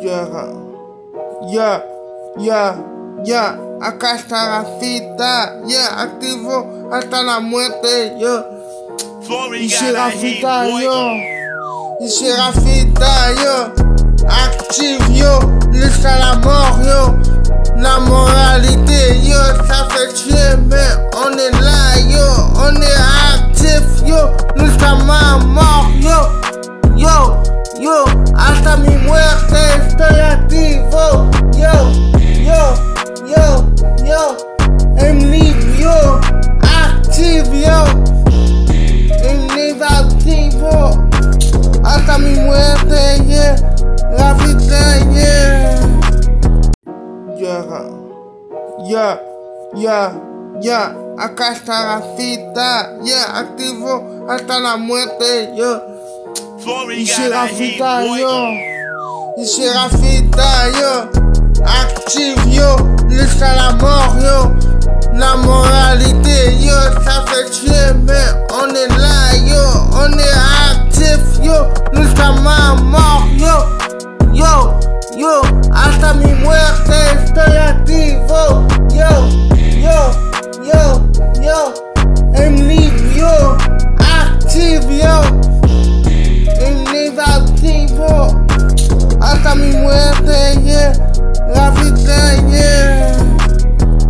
Yeah, yeah, yeah, yeah. Acá está la cita, yeah, activo hasta la muerte, yo. Y si la cita, yo. Y si la cita, yo. Active, yo. Lista la mort, yo. Yara. Ya, ya, ya, acá está la fita, ya, activo hasta la muerte, yo. Y se la fita, yo. Y se la fita, yo. Active, yo, jusqu'à la mort, yo. La moralité, yo, ça fait chier, mais on est là, yo. On est actif, yo, jusqu'à ma mort, yo. Yo, yo, hasta mi muerte.